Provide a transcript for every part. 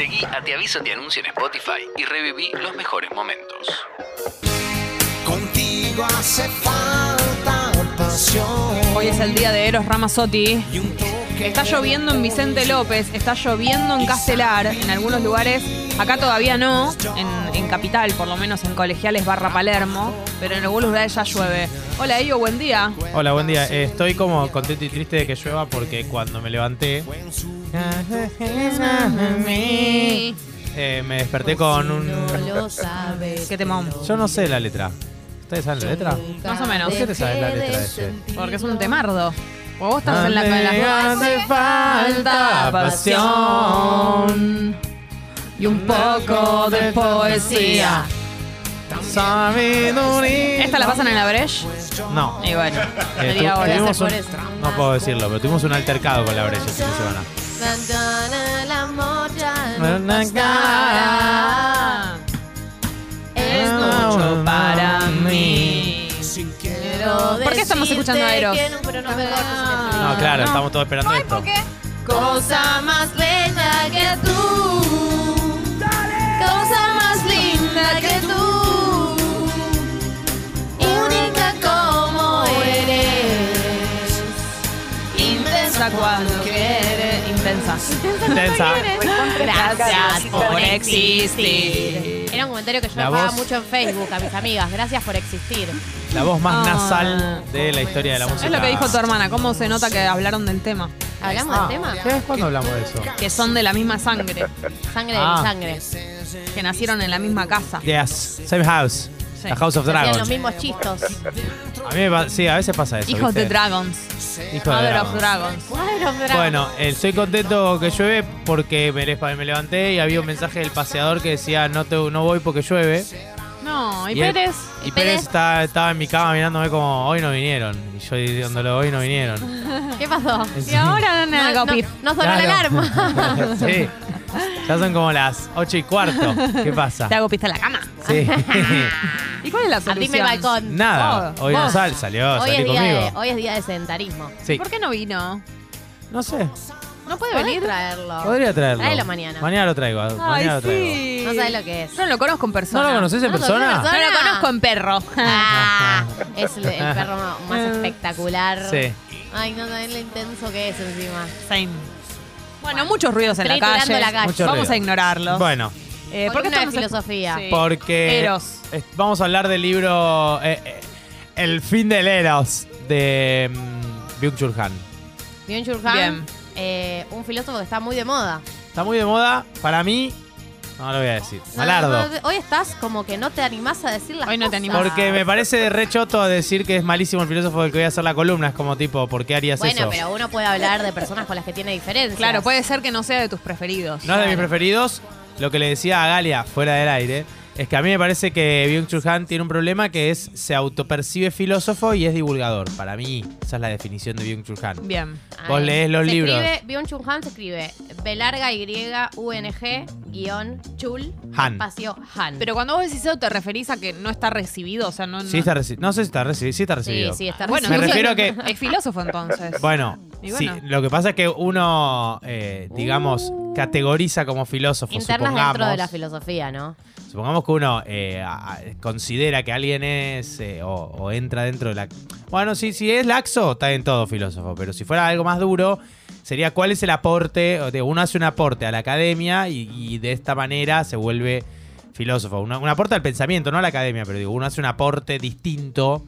Seguí a Te Aviso Te Anuncio en Spotify y reviví los mejores momentos. Contigo hace falta pasión. Hoy es el día de Eros Ramazzotti. Está lloviendo en Vicente López, está lloviendo en Castelar, en algunos lugares. Acá todavía no, en, en Capital, por lo menos en Colegiales barra Palermo, pero en algunos lugares ya llueve. Hola, Ello, buen día. Hola, buen día. Eh, estoy como contento y triste de que llueva porque cuando me levanté eh, me desperté con un... ¿Qué temón? Yo no sé la letra. ¿Ustedes saben la letra? Más o menos. ¿Por qué te sabes la letra de ese? Porque es un temardo. O vos estás en la, en la- hace falta pasión y un poco de poesía. Sabiduría. ¿Esta la pasan en la Breche? No. Y bueno, Eh, media tu- hora. tuvimos por un- eso. no puedo decirlo, pero tuvimos un altercado con la brecha de semana. No. Es mucho para mí. Quiero ¿Por qué estamos escuchando a Eros? que no, pero no me cortes el No, frío. claro, estamos todos esperando esto. Cosa más Intensa cuando quiere. Intensa. Intensa. Gracias por existir. Era un comentario que yo La voz- mucho en Facebook a mis amigas. Gracias por existir. La voz más Ah. nasal de la historia de la música. Es lo que dijo tu hermana. ¿Cómo se nota que hablaron del tema? ¿Hablamos Ah, del tema? ¿Qué? ¿Cuándo hablamos de eso? Que son de la misma sangre. Sangre de Ah. mi sangre. Que nacieron en la misma casa. Yes, same house. Sí. The House of Hacían Dragons. los mismos chistos. A mí me pa- sí, a veces pasa eso. Hijos ¿viste? de Dragons. Hijo de Mother of Dragons. Dragons. Bueno, eh, estoy contento que llueve porque me, le- me levanté y había un mensaje del paseador que decía no te, no voy porque llueve. No, y, Pérez. y ¿Y Pérez Pérez? está- estaba en mi cama mirándome como hoy no vinieron. Y yo diciéndolo hoy no vinieron. ¿Qué pasó? Y ahora no, No, no, no, no sonó la Claro. alarma. sí. Ya son como las ocho y cuarto. ¿Qué pasa? Te hago pista en la cama. Sí. ¿Y cuál es la solución? El balcón. Nada. Vos, Hoy no vos. sal, salió, Hoy salí es, día conmigo. de, hoy es día de sedentarismo. Sí. ¿Por qué no vino? No sé. ¿No puede ¿Podés venir? traerlo? Podría traerlo. Tráelo mañana. Mañana lo traigo. Ay, mañana lo traigo. sí. No sabes lo que es. Yo no lo conozco en persona. ¿No lo conoces en ¿No lo conoces en persona? persona? No lo conozco en perro. Ah, es el, el perro más espectacular. Sí. Ay, no sabes lo intenso que es encima. Same. Bueno, muchos ruidos en la Triturando calle. la calle. Mucho Vamos ruido. a ignorarlos. Bueno, Eh, ¿por qué Columna de estamos filosofía. Sí. porque Eros. es- vamos a hablar del libro eh, eh, El fin del Eros de mm, Byung-Chul Han. Byung-Chul Han, Bien. eh, un filósofo que está muy de moda. Está muy de moda. Para mí, no lo voy a decir. No, Malardo. no, no, hoy estás como que no te animás a decir las Hoy no te cosas. animás. Porque me parece de rechoto decir que es malísimo el filósofo del que voy a hacer la columna. Es como tipo, ¿por qué harías Bueno, eso? pero uno puede hablar de personas con las que tiene diferencias. Claro, puede ser que no sea de tus preferidos. No es de mis preferidos. Lo que le decía a Galia fuera del aire es que a mí me parece que Byung-Chul Han tiene un problema que es se autopercibe filósofo y es divulgador. Para mí, esa es la definición de Byung-Chul Han. Bien. Vos lees los se libros. Escribe, Byung-Chul Han se escribe B larga Y U N G guion Chul Han. espacio Han. Pero cuando vos decís eso, ¿te referís a que no está recibido? O sea, no. Sí está reci- no sé si está recibido. Sí está sí, recibido. sí, está Bueno, Me recibido. refiero a que- Es filósofo entonces. Bueno, sí, bueno. lo que pasa es que uno, eh, digamos, categoriza como filósofo. Internas supongamos, dentro de la filosofía, ¿no? Supongamos que uno eh, a- considera que alguien es eh, o, o entra dentro de la... Bueno, sí, si es laxo, está en todo filósofo, pero si fuera algo más duro, sería cuál es el aporte, uno hace un aporte a la academia y, y de esta manera se vuelve filósofo. Una- un aporte al pensamiento, no a la academia, pero digo, uno hace un aporte distinto,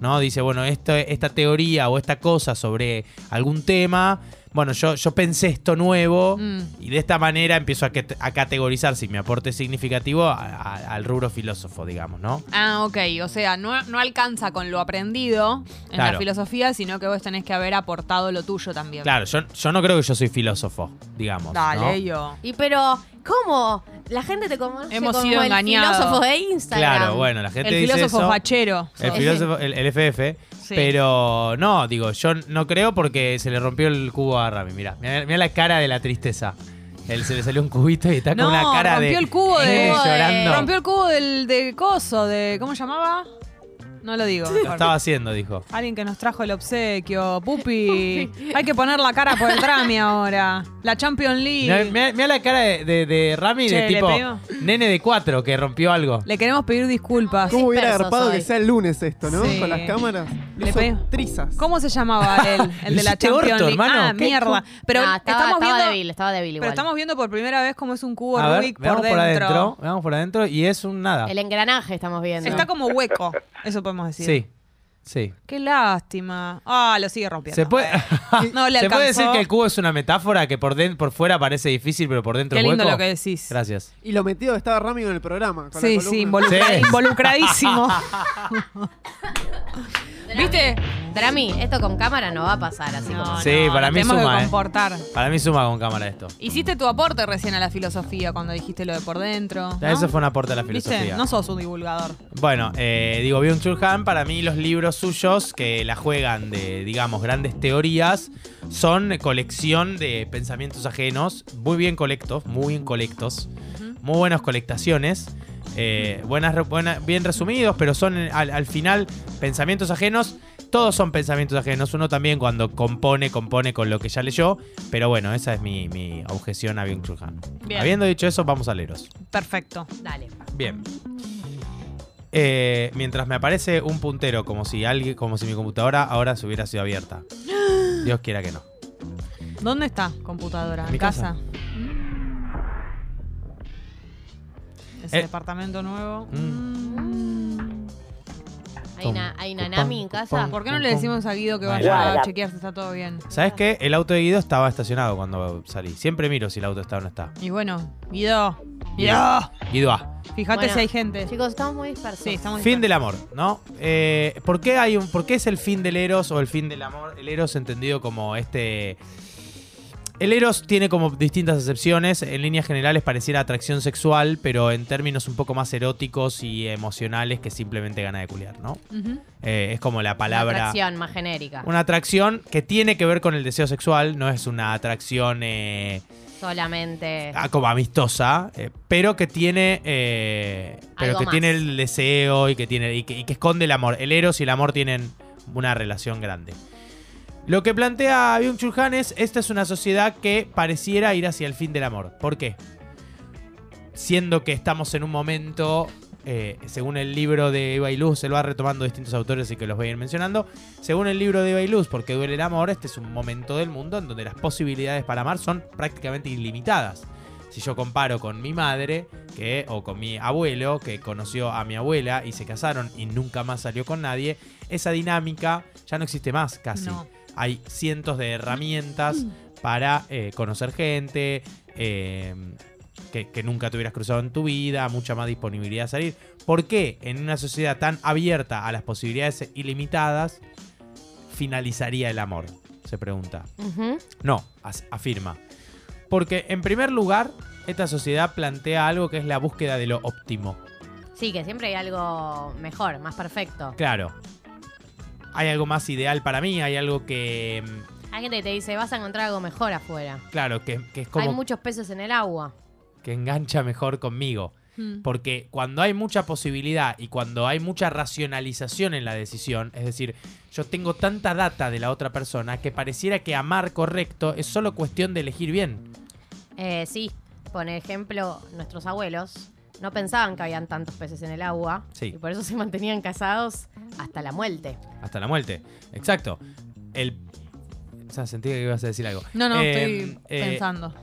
¿no? Dice, bueno, esto, esta teoría o esta cosa sobre algún tema... Bueno, yo, yo pensé esto nuevo Mm. y de esta manera empiezo a, que- a categorizar si mi aporte es significativo a- a- al rubro filósofo, digamos, ¿no? Ah, ok. O sea, no, no alcanza con lo aprendido en Claro. la filosofía, sino que vos tenés que haber aportado lo tuyo también. Claro, yo, yo no creo que yo soy filósofo, digamos. Dale, ¿no? yo. Y pero, ¿cómo? La gente te conoce Hemos como sido el engañados. filósofo de Instagram. Claro, bueno, la gente El dice filósofo eso. fachero. El filósofo, el, el FF. Sí. Pero no, digo, yo no creo porque se le rompió el cubo a Rami. Mira, mira la cara de la tristeza. Él se le salió un cubito y está No, con una cara de. rompió el cubo de- Eh, llorando. Rompió el cubo del de coso, de. ¿Cómo llamaba? No lo digo. Lo estaba haciendo, dijo. Alguien que nos trajo el obsequio. Pupi. Hay que poner la cara por el Drami ahora. La Champions League. Mira la cara de, de, de Rami Che, de tipo nene de cuatro que rompió algo. Le queremos pedir disculpas. ¿Cómo hubiera agarpado que sea el lunes esto, no? Sí. Con las cámaras. Le pe- trizas. ¿Cómo se llamaba él? El de la Champions orto, League. hermano. Ah, mierda. Pero No, estaba, estamos estaba viendo. débil, estaba débil igual. Pero estamos viendo por primera vez cómo es un cubo A ver, Rubik por veamos por dentro. adentro. Veamos por adentro y es un nada. El engranaje estamos viendo. Está como hueco. Eso podemos decir. Sí, sí. Qué lástima. Ah, lo sigue rompiendo. Se puede, No le ¿Se puede decir que el cubo es una metáfora que por, den- por fuera parece difícil, pero por dentro Qué es lindo hueco? lo que decís. Gracias. Y lo metido estaba Rami en el programa. con Sí, sí, involucra- Sí. involucradísimo. ¿Viste? Drami, esto con cámara no va a pasar así No, como. Sí, no, para mí tenemos suma, que eh. comportar. Para mí suma con cámara esto. Hiciste tu aporte recién a la filosofía cuando dijiste lo de por dentro. ¿no? Eso fue un aporte a la ¿Viste? filosofía. No sos un divulgador. Bueno, eh, digo, Byung-Chul Han, para mí los libros suyos que la juegan de, digamos, grandes teorías son colección de pensamientos ajenos, muy bien colectos, muy bien colectos, muy buenas colectaciones, eh, buenas, buena- bien resumidos, pero son eh, al, al final pensamientos ajenos. Todos son pensamientos ajenos. Uno también cuando compone, compone con lo que ya leyó. Pero bueno, esa es mi, mi objeción a. Bien. Habiendo dicho eso, vamos a leeros. Perfecto. Dale. Bien. Eh, mientras me aparece un puntero como si alguien, como si mi computadora ahora se hubiera sido abierta. Dios quiera que no. ¿Dónde está computadora? Mi ¿En casa? casa. Ese Eh. departamento nuevo. Mm. ¿Hay una, hay una Nami en casa? ¿Por qué no le decimos a Guido que Ay, vaya ay. a chequear si está todo bien? ¿Sabes qué? El auto de Guido estaba estacionado cuando salí. Siempre miro si el auto está o no está. Y bueno, Guido. Guido. Guido A. Fíjate Bueno, si hay gente. Chicos, estamos muy dispersos. Sí, estamos Fin del amor, ¿no? Eh, ¿por, qué hay un, ¿Por qué es el fin del Eros o el fin del amor? El Eros entendido como este... El Eros tiene como distintas acepciones. En líneas generales pareciera atracción sexual, pero en términos un poco más eróticos y emocionales que simplemente gana de culiar, ¿no? Eh, es como la Una palabra... atracción más genérica. Una atracción que tiene que ver con el deseo sexual, no es una atracción eh, Solamente. ah, como amistosa, eh, pero que tiene eh, pero que más. tiene el deseo y que tiene y que, y que esconde el amor. El eros y el amor tienen una relación grande. Lo que plantea Byung-Chul es esta es una sociedad que pareciera ir hacia el fin del amor. ¿Por qué? Siendo que estamos en un momento, eh, según el libro de Eva y Luz, se lo va retomando distintos autores y que los voy a ir mencionando. Según el libro de Eva y Luz, porque duele el amor, este es un momento del mundo en donde las posibilidades para amar son prácticamente ilimitadas. Si yo comparo con mi madre, que, o con mi abuelo, que conoció a mi abuela y se casaron y nunca más salió con nadie, esa dinámica ya no existe más casi. Hay cientos de herramientas para eh, conocer gente, eh, que, que nunca te hubieras cruzado en tu vida, mucha más disponibilidad a salir. ¿Por qué en una sociedad tan abierta a las posibilidades ilimitadas finalizaría el amor? Se pregunta. No, as- afirma. Porque en primer lugar, esta sociedad plantea algo que es la búsqueda de lo óptimo. Sí, que siempre hay algo mejor, más perfecto. Claro. Hay algo más ideal para mí, hay algo que... mm, Hay gente que te dice, vas a encontrar algo mejor afuera. Claro, que, que es como... Hay muchos peces en el agua. que engancha mejor conmigo. Mm. Porque cuando hay mucha posibilidad y cuando hay mucha racionalización en la decisión, es decir, yo tengo tanta data de la otra persona que pareciera que amar correcto es solo cuestión de elegir bien. Eh, sí, por ejemplo, nuestros abuelos no pensaban que habían tantos peces en el agua. Sí. Y por eso se mantenían casados hasta la muerte. Hasta la muerte. Exacto. El... O sea, sentí que ibas a decir algo. No, no, Eh, estoy eh, pensando.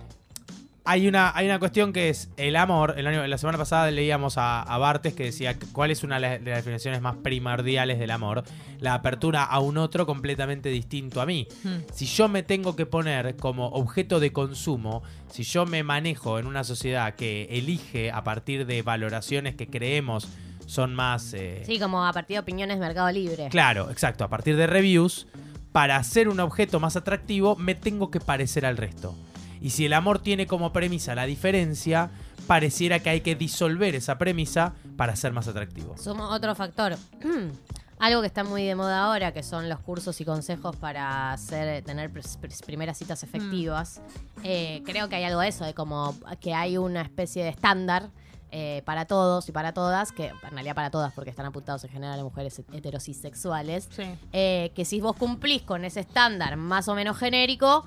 Hay una, hay una cuestión que es el amor. El año, la semana pasada leíamos a, a Bartes que decía cuál es una de las- de las definiciones más primordiales del amor. La apertura a un otro completamente distinto a mí. Mm. Si yo me tengo que poner como objeto de consumo, si yo me manejo en una sociedad que elige a partir de valoraciones que creemos son más... eh, Sí, como a partir de opiniones Mercado Libre. Claro, exacto, a partir de reviews, para ser un objeto más atractivo me tengo que parecer al resto. Y si el amor tiene como premisa la diferencia, pareciera que hay que disolver esa premisa para ser más atractivo. Sumo otro factor. Algo que está muy de moda ahora, que son los cursos y consejos para hacer, tener pr- pr- primeras citas efectivas. Eh, creo que hay algo de eso, de como que hay una especie de estándar eh, para todos y para todas, que en realidad para todas, porque están apuntados en general a mujeres heterosexuales, Sí. eh, que si vos cumplís con ese estándar más o menos genérico,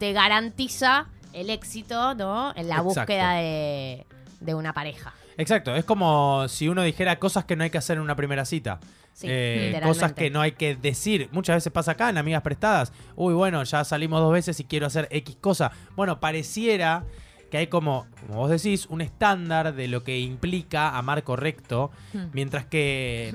te garantiza el éxito, ¿no? En la Exacto. búsqueda de, de una pareja. Exacto, es como si uno dijera cosas que no hay que hacer en una primera cita. Sí, Eh, cosas que no hay que decir. Muchas veces pasa acá en amigas prestadas. Uy, bueno, ya salimos dos veces y quiero hacer X cosa. Bueno, pareciera que hay como, como vos decís, un estándar de lo que implica amar correcto, Hmm. mientras que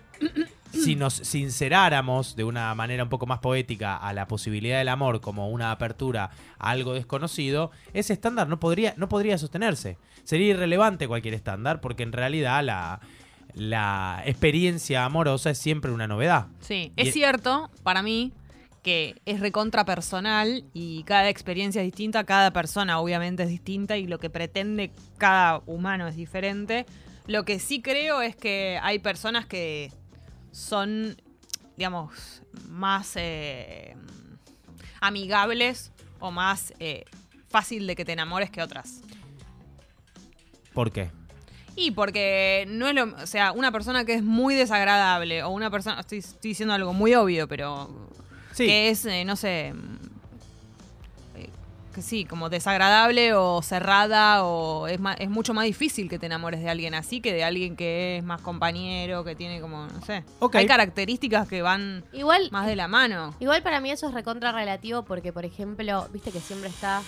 si nos sinceráramos de una manera un poco más poética a la posibilidad del amor como una apertura a algo desconocido, ese estándar no podría, no podría sostenerse. Sería irrelevante cualquier estándar porque en realidad la, la experiencia amorosa es siempre una novedad. Sí, es cierto para mí que es recontra personal y cada experiencia es distinta, cada persona obviamente es distinta y lo que pretende cada humano es diferente. Lo que sí creo es que hay personas que son, digamos, más eh, amigables o más eh, fácil de que te enamores que otras. ¿Por qué? Y porque no es lo. O sea, una persona que es muy desagradable o una persona. Estoy, estoy diciendo algo muy obvio, pero. Sí. Que es, eh, no sé. Que sí, como desagradable o cerrada o es, ma- es mucho más difícil que te enamores de alguien así que de alguien que es más compañero, que tiene como, no sé. Ok. Hay características que van Igual, más de la mano. igual para mí eso es recontra relativo porque, por ejemplo, viste que siempre está,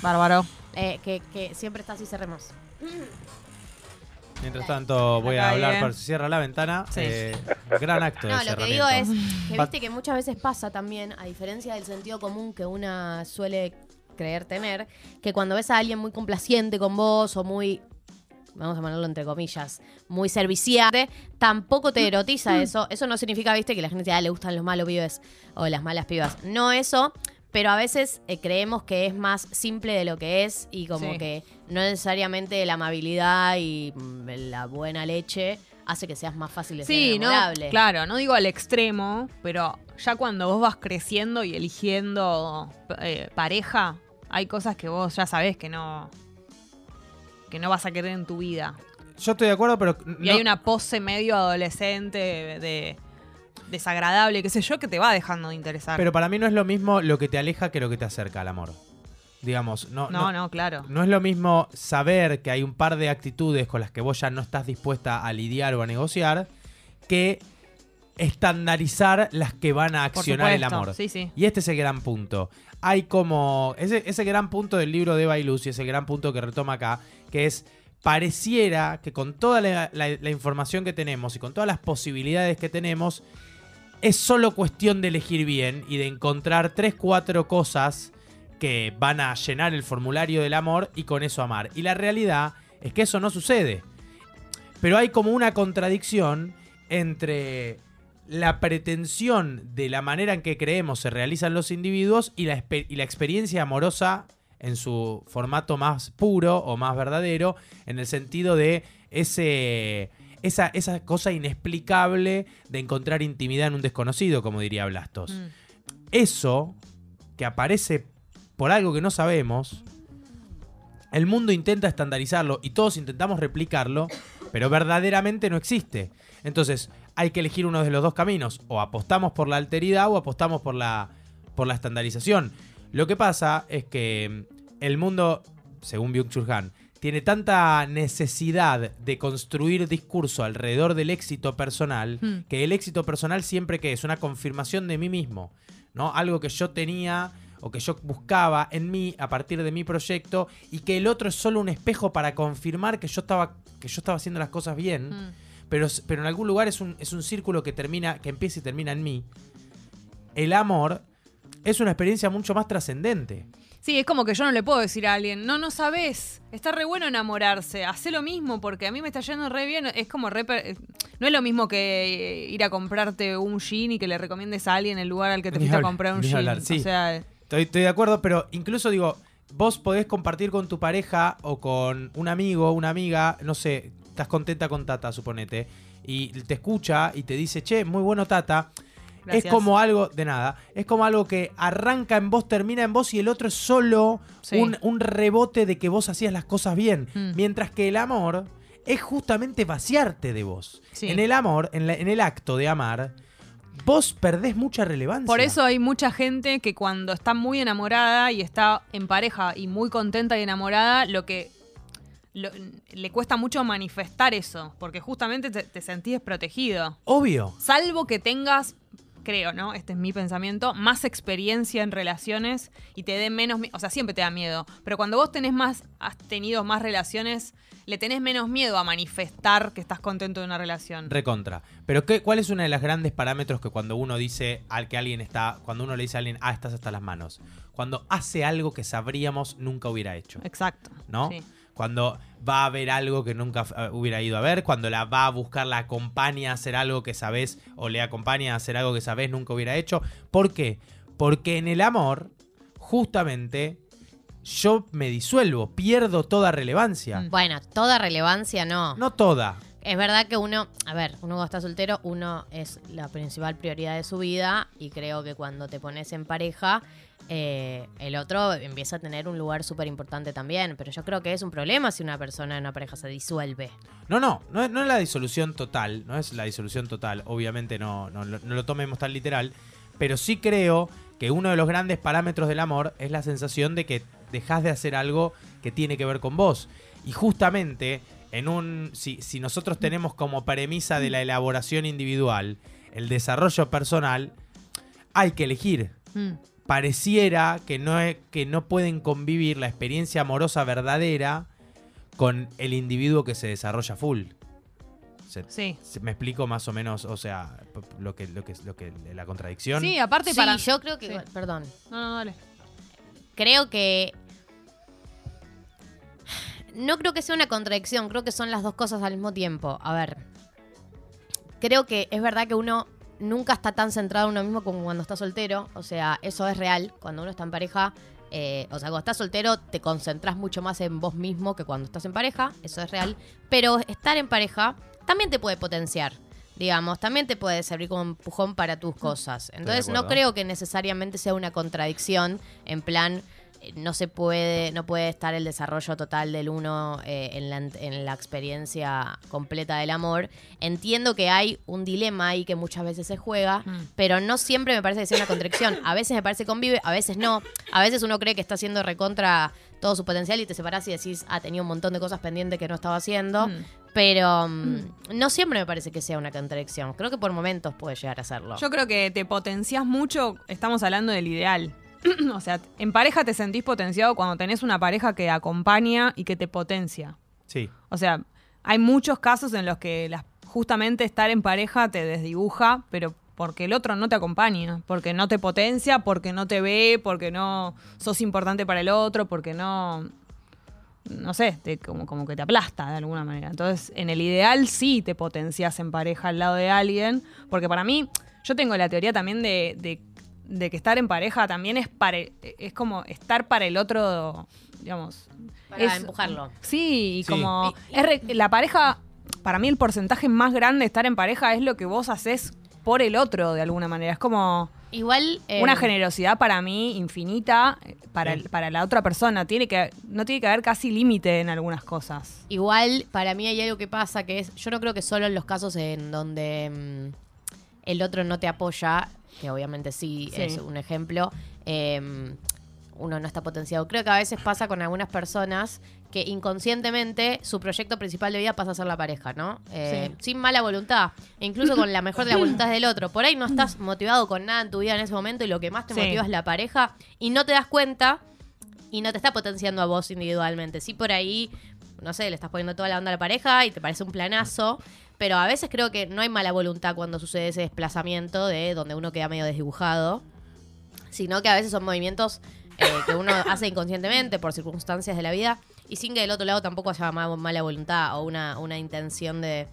Bárbaro. eh, que, que siempre está así cerremos. Mientras tanto, voy a hablar, por si cierra la ventana. Sí. eh, gran acto de No, lo que digo es que viste que muchas veces pasa también, a diferencia del sentido común que una suele creer tener, que cuando ves a alguien muy complaciente con vos o muy, vamos a ponerlo entre comillas, muy serviciante, tampoco te erotiza eso. Eso no significa, viste, que la gente ah, le gustan los malos pibes o las malas pibas. No eso, pero a veces eh, creemos que es más simple de lo que es y como Sí. que no necesariamente la amabilidad y mm, la buena leche hace que seas más fácil de ser Sí, no, enamorable. claro, no digo al extremo, pero ya cuando vos vas creciendo y eligiendo eh, pareja, hay cosas que vos ya sabés que no que no vas a querer en tu vida. Yo estoy de acuerdo, pero. Y no- hay una pose medio adolescente de desagradable, qué sé yo, que te va dejando de interesar. Pero para mí no es lo mismo lo que te aleja que lo que te acerca al amor. Digamos, no, no, no, claro. No es lo mismo saber que hay un par de actitudes con las que vos ya no estás dispuesta a lidiar o a negociar que estandarizar las que van a accionar el amor. Sí, sí. Y este es el gran punto. Hay como. Ese, ese gran punto del libro de Eva y ese gran punto que retoma acá, que es. Pareciera que con toda la, la- la información que tenemos y con todas las posibilidades que tenemos, es solo cuestión de elegir bien y de encontrar tres, cuatro cosas que van a llenar el formulario del amor y con eso amar. Y la realidad es que eso no sucede. Pero hay como una contradicción entre la pretensión de la manera en que creemos se realizan los individuos y la, y la experiencia amorosa en su formato más puro o más verdadero, en el sentido de ese, esa, esa cosa inexplicable de encontrar intimidad en un desconocido, como diría Blastos. Mm. Eso, que aparece por algo que no sabemos, el mundo intenta estandarizarlo y todos intentamos replicarlo, pero verdaderamente no existe. Entonces, hay que elegir uno de los dos caminos. O apostamos por la alteridad o apostamos por la, por la estandarización. Lo que pasa es que mm, el mundo, según Byung-Chul Han, tiene tanta necesidad de construir discurso alrededor del éxito personal, Hmm. que el éxito personal siempre que es una confirmación de mí mismo, ¿no? Algo que yo tenía o que yo buscaba en mí a partir de mi proyecto y que el otro es solo un espejo para confirmar que yo estaba que yo estaba haciendo las cosas bien, Mm. Pero, pero en algún lugar es un, es un círculo que termina que empieza y termina en mí. El amor es una experiencia mucho más trascendente. Sí, es como que yo no le puedo decir a alguien, no, no sabes, está re bueno enamorarse, hace lo mismo porque a mí me está yendo re bien, es como re... per- No es lo mismo que eh, ir a comprarte un jean y que le recomiendes a alguien el lugar al que te fuiste a comprar un jean. sí. O sea, Estoy, estoy de acuerdo, pero incluso digo, vos podés compartir con tu pareja o con un amigo, una amiga, no sé, estás contenta con Tata, suponete, y te escucha y te dice, che, muy bueno Tata. Gracias. Es como algo, de nada, es como algo que arranca en vos, termina en vos y el otro es solo Sí. un, un rebote de que vos hacías las cosas bien. Mm. Mientras que el amor es justamente vaciarte de vos. Sí. En el amor, en, la- en el acto de amar, vos perdés mucha relevancia. Por eso hay mucha gente que cuando está muy enamorada y está en pareja y muy contenta y enamorada, lo que lo- le cuesta mucho manifestar eso, porque justamente te, te sentís desprotegido. Obvio. Salvo que tengas, creo, ¿no? Este es mi pensamiento, más experiencia en relaciones y te dé menos, o sea, siempre te da miedo, pero cuando vos tenés más, has tenido más relaciones, le tenés menos miedo a manifestar que estás contento de una relación. Recontra. Pero ¿qué, ¿cuál es uno de los grandes parámetros que cuando uno dice al que alguien está, cuando uno le dice a alguien, ah, estás hasta las manos? Cuando hace algo que sabríamos nunca hubiera hecho. Exacto. ¿no? Sí. Cuando va a ver algo que nunca eh, hubiera ido a ver, cuando la va a buscar, la acompaña a hacer algo que sabes, o le acompaña a hacer algo que sabes nunca hubiera hecho. ¿Por qué? Porque en el amor, justamente, yo me disuelvo, pierdo toda relevancia. Bueno, toda relevancia no. No toda. Es verdad que uno, a ver, uno cuando está soltero, uno es la principal prioridad de su vida y creo que cuando te pones en pareja, eh, el otro empieza a tener un lugar súper importante también. Pero yo creo que es un problema si una persona en una pareja se disuelve. No, no, no es, no es la disolución total, no es la disolución total, obviamente no, no, no lo tomemos tan literal, pero sí creo que uno de los grandes parámetros del amor es la sensación de que dejas de hacer algo que tiene que ver con vos. Y justamente, en un. Si, si nosotros tenemos como premisa de la elaboración individual el desarrollo personal, hay que elegir Mm. pareciera que no, es- que no pueden convivir la experiencia amorosa verdadera con el individuo que se desarrolla full. Se- Sí. se- me explico más o menos, o sea, lo que, lo que, lo que la contradicción. Sí, aparte Sí, para. yo creo que, Sí. perdón, No, no, dale. creo que no creo que sea una contradicción, creo que son las dos cosas al mismo tiempo. A ver, creo que es verdad que uno nunca está tan centrado en uno mismo como cuando está soltero, o sea, eso es real, cuando uno está en pareja, eh, o sea, cuando estás soltero te concentras mucho más en vos mismo que cuando estás en pareja, eso es real, pero estar en pareja también te puede potenciar. Digamos, también te puede servir como empujón para tus cosas. Entonces, no creo que necesariamente sea una contradicción en plan, no se puede, no puede estar el desarrollo total del uno eh, en, la, en la experiencia completa del amor. Entiendo que hay un dilema ahí que muchas veces se juega, Mm. pero no siempre me parece que sea una contradicción. A veces me parece que convive, a veces no. A veces uno cree que está haciendo recontra todo su potencial y te separás y decís, ah, tenía un montón de cosas pendientes que no estaba haciendo. Mm. Pero mm, no siempre me parece que sea una contradicción. Creo que por momentos puede llegar a serlo. Yo creo que te potencias mucho, estamos hablando del ideal. o sea, en pareja te sentís potenciado cuando tenés una pareja que acompaña y que te potencia. Sí. O sea, hay muchos casos en los que las- justamente estar en pareja te desdibuja, pero porque el otro no te acompaña, porque no te potencia, porque no te ve, porque no sos importante para el otro, porque no, no sé, te- como, como que te aplasta de alguna manera. Entonces, en el ideal sí te potencias en pareja al lado de alguien, porque para mí, yo tengo la teoría también de, de- de que estar en pareja también es, para, es como estar para el otro, digamos. Para es- empujarlo. Sí, y Sí. como es re- la pareja, para mí el porcentaje más grande de estar en pareja es lo que vos haces por el otro de alguna manera. Es como Igual. eh, una generosidad para mí infinita eh, para, el- para la otra persona. Tiene que, no tiene que haber casi límite en algunas cosas. Igual, para mí hay algo que pasa que es. Yo no creo que solo en los casos en donde mm, el otro no te apoya, que obviamente sí, Sí. es un ejemplo, eh, uno no está potenciado. Creo que a veces pasa con algunas personas que inconscientemente su proyecto principal de vida pasa a ser la pareja, ¿no? Eh, Sin mala voluntad. E incluso con la mejor de las voluntades del otro. Por ahí no estás motivado con nada en tu vida en ese momento y lo que más te Sí. motiva es la pareja y no te das cuenta y no te está potenciando a vos individualmente. Sí, por ahí, no sé, le estás poniendo toda la onda a la pareja y te parece un planazo. Pero a veces creo que no hay mala voluntad cuando sucede ese desplazamiento de donde uno queda medio desdibujado. Sino que a veces son movimientos eh, que uno hace inconscientemente por circunstancias de la vida y sin que del otro lado tampoco haya ma- mala voluntad o una, una intención de,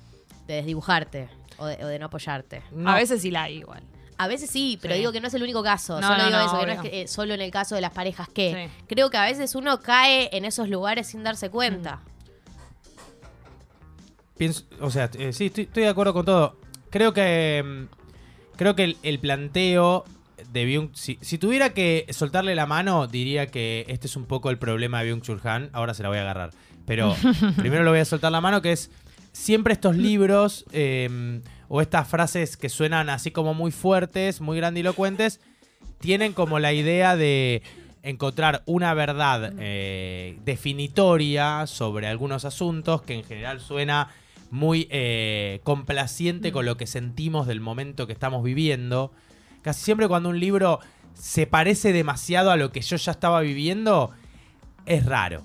de desdibujarte o de, o de no apoyarte. A veces sí la hay igual. A veces sí, pero Sí. digo que no es el único caso. No, solo no, digo no, eso, que no es que, eh, solo en el caso de las parejas que. Sí. Creo que a veces uno cae en esos lugares sin darse cuenta. Pienso, o sea, eh, sí, estoy, estoy de acuerdo con todo. Creo que. mm, Creo que el, el planteo de Byung. Si, si tuviera que soltarle la mano, diría que este es un poco el problema de Byung Chul Han. Ahora se la voy a agarrar. pero primero lo voy a soltar la mano, que es siempre estos libros eh, o estas frases que suenan así como muy fuertes, muy grandilocuentes, tienen como la idea de encontrar una verdad eh, definitoria sobre algunos asuntos que en general suena muy eh, complaciente con lo que sentimos del momento que estamos viviendo. Casi siempre cuando un libro se parece demasiado a lo que yo ya estaba viviendo, es raro.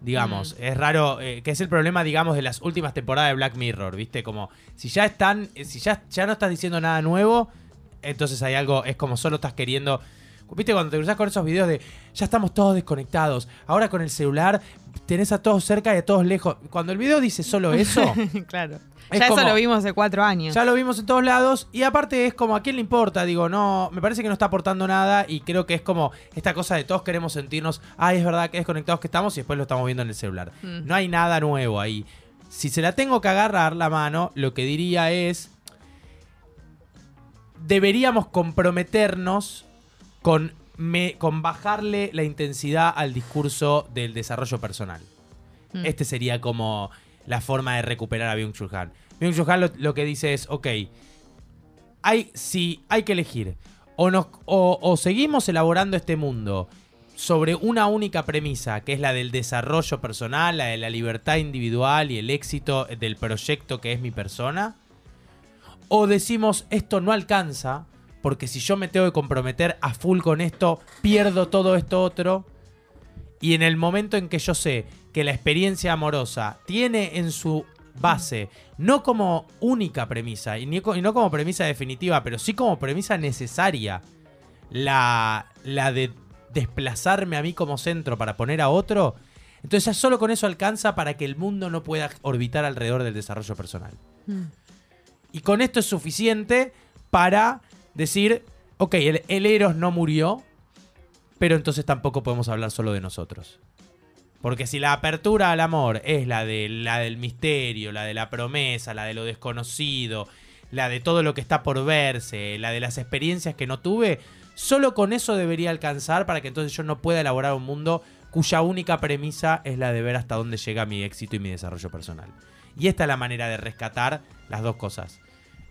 Digamos, es raro, eh, que es el problema, digamos, de las últimas temporadas de Black Mirror, ¿viste? Como, si ya están, eh, si ya, ya no estás diciendo nada nuevo, entonces hay algo, es como solo estás queriendo... ¿Viste cuando te cruzas con esos videos de ya estamos todos desconectados? Ahora con el celular tenés a todos cerca y a todos lejos. Cuando el video dice solo eso, claro. Es ya como- eso lo vimos hace cuatro años. ya lo vimos en todos lados y aparte es como a quién le importa, digo, no, me parece que no está aportando nada y creo que es como esta cosa de todos queremos sentirnos, ay, es verdad que desconectados que estamos y después lo estamos viendo en el celular. Mm. No hay nada nuevo ahí. Si se la tengo que agarrar la mano, lo que diría es deberíamos comprometernos con, me- con bajarle la intensidad al discurso del desarrollo personal. Mm. Este sería como la forma de recuperar a Byung-Chul Han. Byung-Chul Han lo, lo que dice es, ok, hay, si hay que elegir, o, nos, o, o seguimos elaborando este mundo sobre una única premisa, que es la del desarrollo personal, la de la libertad individual y el éxito del proyecto que es mi persona, o decimos esto no alcanza, porque si yo me tengo que comprometer a full con esto, pierdo todo esto otro. Y en el momento en que yo sé que la experiencia amorosa tiene en su base, no como única premisa, y, ni y no como premisa definitiva, pero sí como premisa necesaria, la, la de desplazarme a mí como centro para poner a otro, entonces ya solo con eso alcanza para que el mundo no pueda orbitar alrededor del desarrollo personal. Mm. Y con esto es suficiente para decir, ok, el, Eros no murió, pero entonces tampoco podemos hablar solo de nosotros. Porque si la apertura al amor es la, de, la del misterio, la de la promesa, la de lo desconocido, la de todo lo que está por verse, la de las experiencias que no tuve, solo con eso debería alcanzar para que entonces yo no pueda elaborar un mundo cuya única premisa es la de ver hasta dónde llega mi éxito y mi desarrollo personal. Y esta es la manera de rescatar las dos cosas.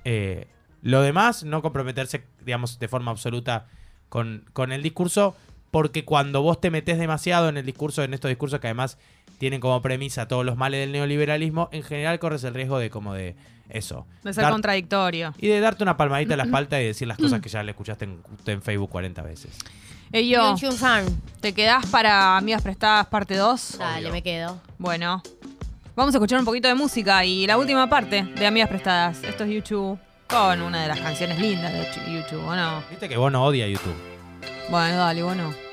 Eh, lo demás, no comprometerse, digamos, de forma absoluta con, con el discurso, porque cuando vos te metes demasiado en el discurso, en estos discursos que además tienen como premisa todos los males del neoliberalismo, en general corres el riesgo de como de eso. De ser Dar- contradictorio. y de darte una palmadita en la espalda y decir las cosas que ya le escuchaste en, en Facebook 40 veces. Ey, yo. ¿te quedás para Amigas Prestadas parte 2? Dale, Obvio. me quedo. Bueno, vamos a escuchar un poquito de música y la última parte de Amigas Prestadas. Esto es YouTube con una de las canciones lindas de YouTube, ¿o no? Viste que vos no odia YouTube. Bueno, dale, bueno.